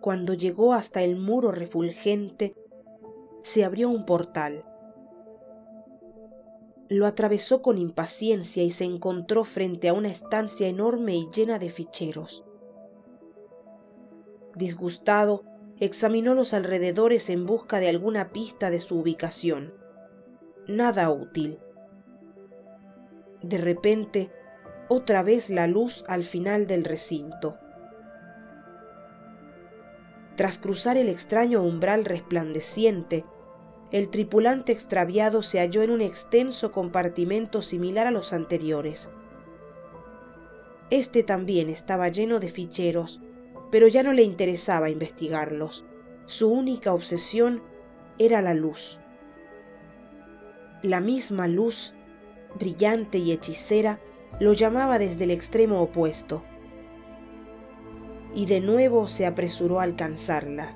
Cuando llegó hasta el muro refulgente, se abrió un portal. Lo atravesó con impaciencia y se encontró frente a una estancia enorme y llena de ficheros. Disgustado, examinó los alrededores en busca de alguna pista de su ubicación. Nada útil. De repente, otra vez la luz al final del recinto. Tras cruzar el extraño umbral resplandeciente, el tripulante extraviado se halló en un extenso compartimento similar a los anteriores. Este también estaba lleno de ficheros, pero ya no le interesaba investigarlos. Su única obsesión era la luz. La misma luz, brillante y hechicera, lo llamaba desde el extremo opuesto y de nuevo se apresuró a alcanzarla.